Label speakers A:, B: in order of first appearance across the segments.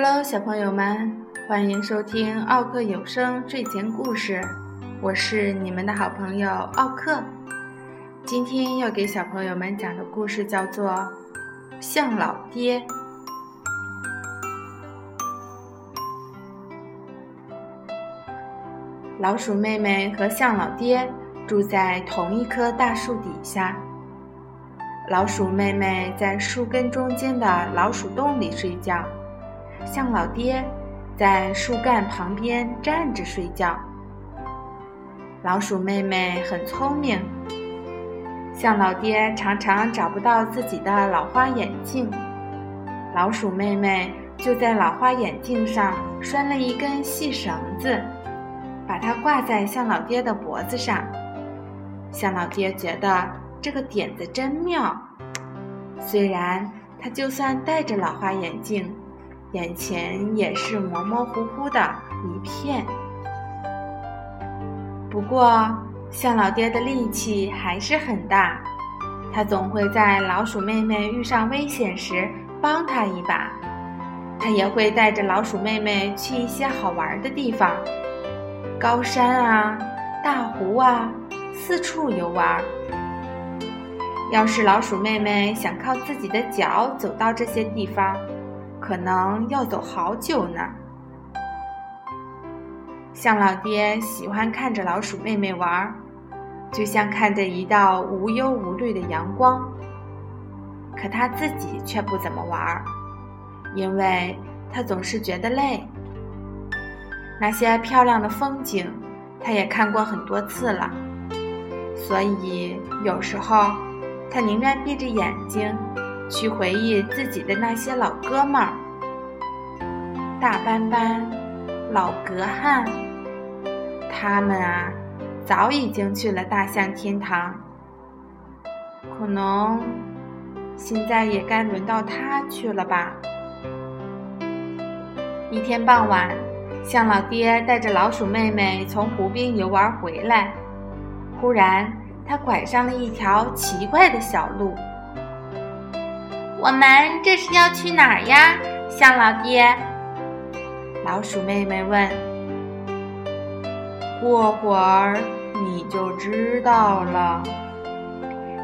A: Hello，小朋友们，欢迎收听奥克有声睡前故事。我是你们的好朋友奥克。今天要给小朋友们讲的故事叫做《象老爹》。老鼠妹妹和象老爹住在同一棵大树底下。老鼠妹妹在树根中间的老鼠洞里睡觉。象老爹在树干旁边站着睡觉。老鼠妹妹很聪明，象老爹常常找不到自己的老花眼镜，老鼠妹妹就在老花眼镜上拴了一根细绳子，把它挂在象老爹的脖子上。象老爹觉得这个点子真妙，虽然他就算戴着老花眼镜。眼前也是模模糊糊的一片。不过，象老爹的力气还是很大，他总会在老鼠妹妹遇上危险时帮她一把。他也会带着老鼠妹妹去一些好玩的地方，高山啊、大湖啊，四处游玩。要是老鼠妹妹想靠自己的脚走到这些地方，可能要走好久呢。象老爹喜欢看着老鼠妹妹玩，就像看着一道无忧无虑的阳光。可他自己却不怎么玩，因为他总是觉得累。那些漂亮的风景，他也看过很多次了，所以有时候他宁愿闭着眼睛。去回忆自己的那些老哥们儿，大斑斑、老格汉，他们啊，早已经去了大象天堂。可能现在也该轮到他去了吧。一天傍晚，象老爹带着老鼠妹妹从湖边游玩回来，忽然他拐上了一条奇怪的小路。
B: 我们这是要去哪儿呀，象老爹？
A: 老鼠妹妹问。过会儿你就知道了，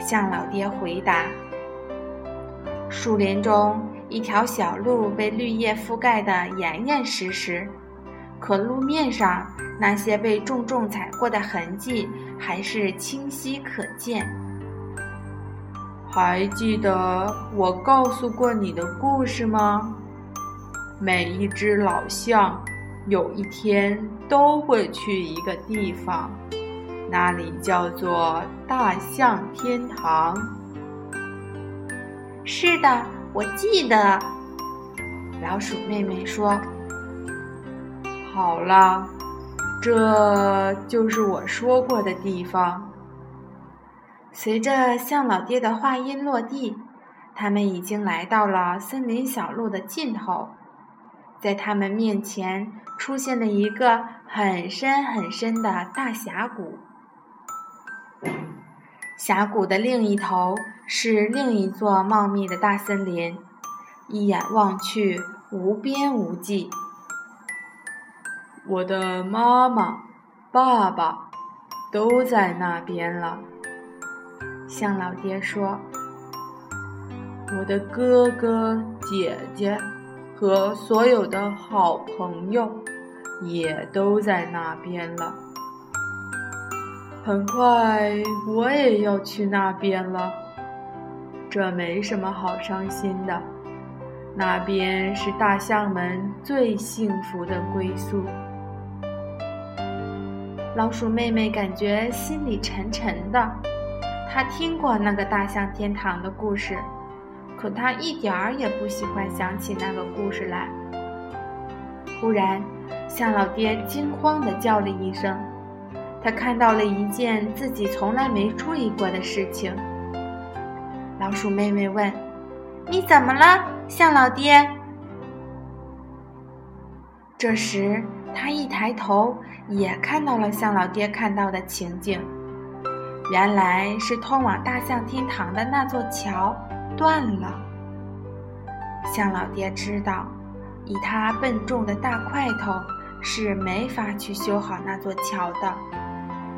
A: 象老爹回答。树林中一条小路被绿叶覆盖得严严实实，可路面上那些被重重踩过的痕迹还是清晰可见。还记得我告诉过你的故事吗？每一只老象有一天都会去一个地方，那里叫做大象天堂。
B: 是的，我记得。
A: 老鼠妹妹说：“好了，这就是我说过的地方。”随着向老爹的话音落地，他们已经来到了森林小路的尽头。在他们面前出现了一个很深很深的大峡谷，峡谷的另一头是另一座茂密的大森林，一眼望去无边无际。我的妈妈、爸爸都在那边了。象老爹说：“我的哥哥姐姐和所有的好朋友也都在那边了。很快我也要去那边了，这没什么好伤心的。那边是大象们最幸福的归宿。”老鼠妹妹感觉心里沉沉的。他听过那个大象天堂的故事，可他一点儿也不喜欢想起那个故事来。忽然，象老爹惊慌地叫了一声，他看到了一件自己从来没注意过的事情。老鼠妹妹问：“
B: 你怎么了，象老爹？”
A: 这时，他一抬头，也看到了象老爹看到的情景。原来是通往大象天堂的那座桥断了。象老爹知道，以他笨重的大块头是没法去修好那座桥的，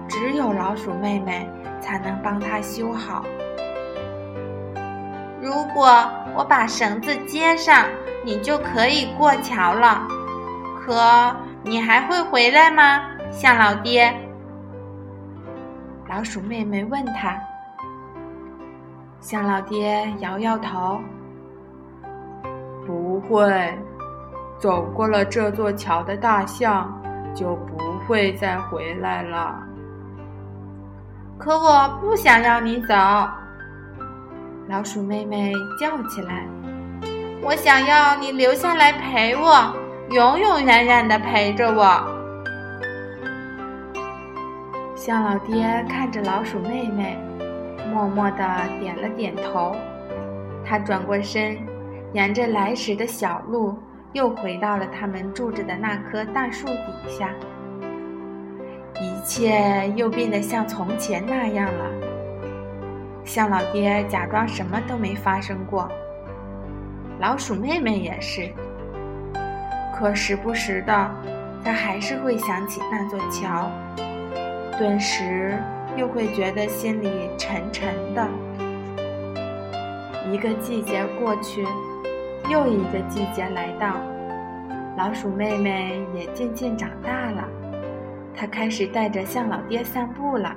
A: 只有老鼠妹妹才能帮他修好。
B: 如果我把绳子接上，你就可以过桥了。可你还会回来吗，象老爹？
A: 老鼠妹妹问他。象老爹摇摇头，
C: 不会。走过了这座桥的大象就不会再回来了。
B: 可我不想让你走。
A: 老鼠妹妹叫起来：“
B: 我想要你留下来陪我，永永远远的陪着我。”
A: 向老爹看着老鼠妹妹，默默的点了点头。他转过身，沿着来时的小路，又回到了他们住着的那棵大树底下。一切又变得像从前那样了。向老爹假装什么都没发生过，老鼠妹妹也是。可时不时的，他还是会想起那座桥，顿时又会觉得心里沉沉的。一个季节过去，又一个季节来到，老鼠妹妹也渐渐长大了，她开始带着象老爹散步了。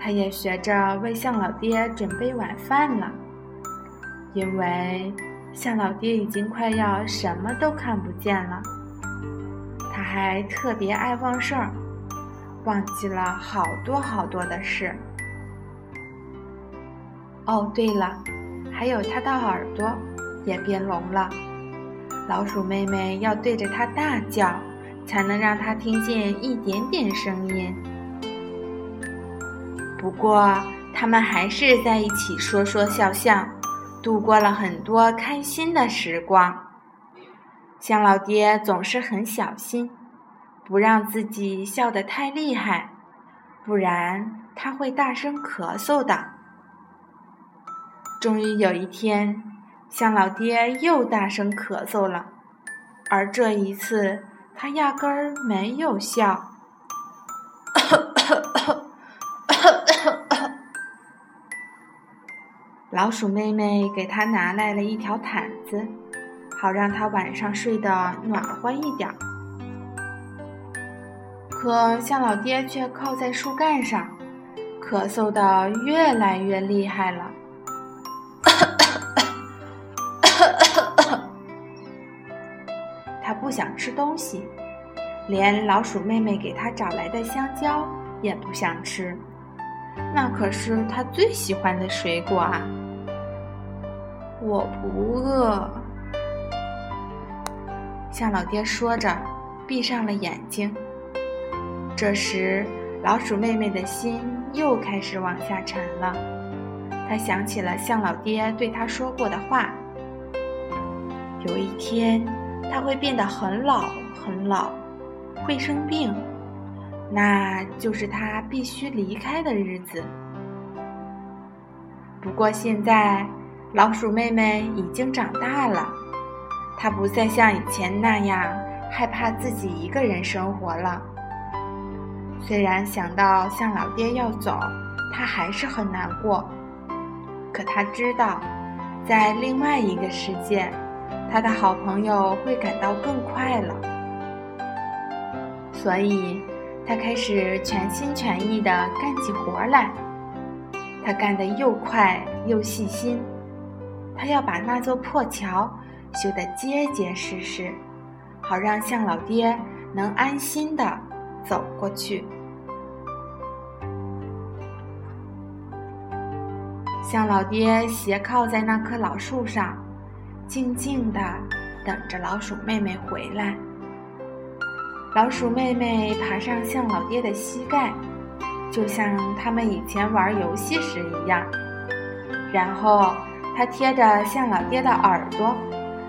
A: 他也学着为象老爹准备晚饭了，因为象老爹已经快要什么都看不见了。他还特别爱忘事儿，忘记了好多好多的事。哦，对了，还有他的耳朵也变聋了。老鼠妹妹要对着它大叫，才能让它听见一点点声音。不过，他们还是在一起说说笑笑，度过了很多开心的时光。象老爹总是很小心，不让自己笑得太厉害，不然他会大声咳嗽的。终于有一天，象老爹又大声咳嗽了，而这一次他压根儿没有笑。老鼠妹妹给他拿来了一条毯子，好让他晚上睡得暖和一点。可向老爹却靠在树干上，咳嗽的越来越厉害了。他不想吃东西，连老鼠妹妹给他找来的香蕉也不想吃，那可是他最喜欢的水果啊。我不饿，向老爹说着，闭上了眼睛。这时，老鼠妹妹的心又开始往下沉了。她想起了象老爹对她说过的话：有一天，他会变得很老很老，会生病，那就是他必须离开的日子。不过现在。老鼠妹妹已经长大了，她不再像以前那样害怕自己一个人生活了。虽然想到象老爹要走，他还是很难过。可他知道，在另外一个世界，他的好朋友会感到更快乐。所以，他开始全心全意地干起活来。他干得又快又细心。他要把那座破桥修得结结实实，好让象老爹能安心的走过去。向老爹斜靠在那棵老树上，静静的等着老鼠妹妹回来。老鼠妹妹爬上向老爹的膝盖，就像他们以前玩游戏时一样，然后。他贴着向老爹的耳朵，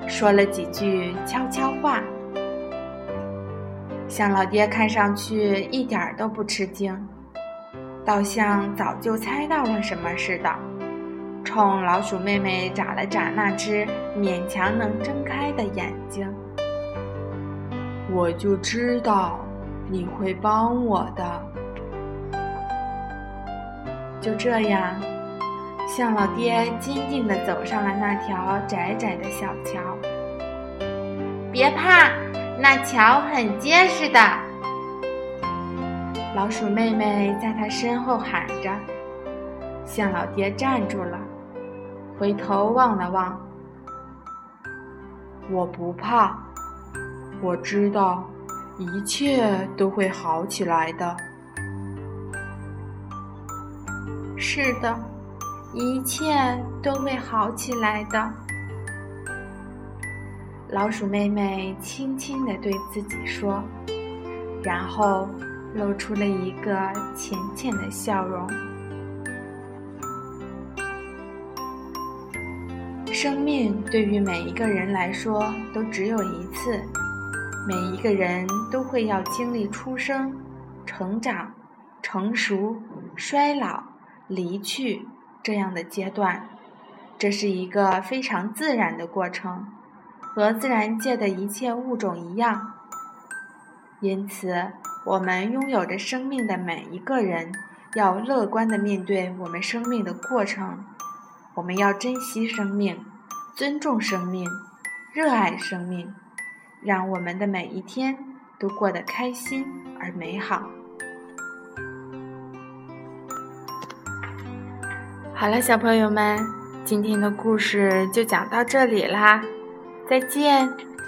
A: 说了几句悄悄话。向老爹看上去一点儿都不吃惊，倒像早就猜到了什么似的，冲老鼠妹妹眨了眨那只勉强能睁开的眼睛。
C: 我就知道你会帮我的。
A: 就这样，向老爹坚定地走上了那条窄窄的小桥。
B: 别怕，那桥很结实的。
A: 老鼠妹妹在他身后喊着。象老爹站住了，回头望了望。
C: 我不怕，我知道一切都会好起来的。
A: 是的，一切都会好起来的。老鼠妹妹轻轻地对自己说，然后露出了一个浅浅的笑容。生命对于每一个人来说都只有一次，每一个人都会要经历出生、成长、成熟、衰老、离去这样的阶段，这是一个非常自然的过程，和自然界的一切物种一样。因此，我们拥有着生命的每一个人，要乐观地面对我们生命的过程。我们要珍惜生命，尊重生命，热爱生命，让我们的每一天都过得开心而美好。好了，小朋友们，今天的故事就讲到这里啦，再见。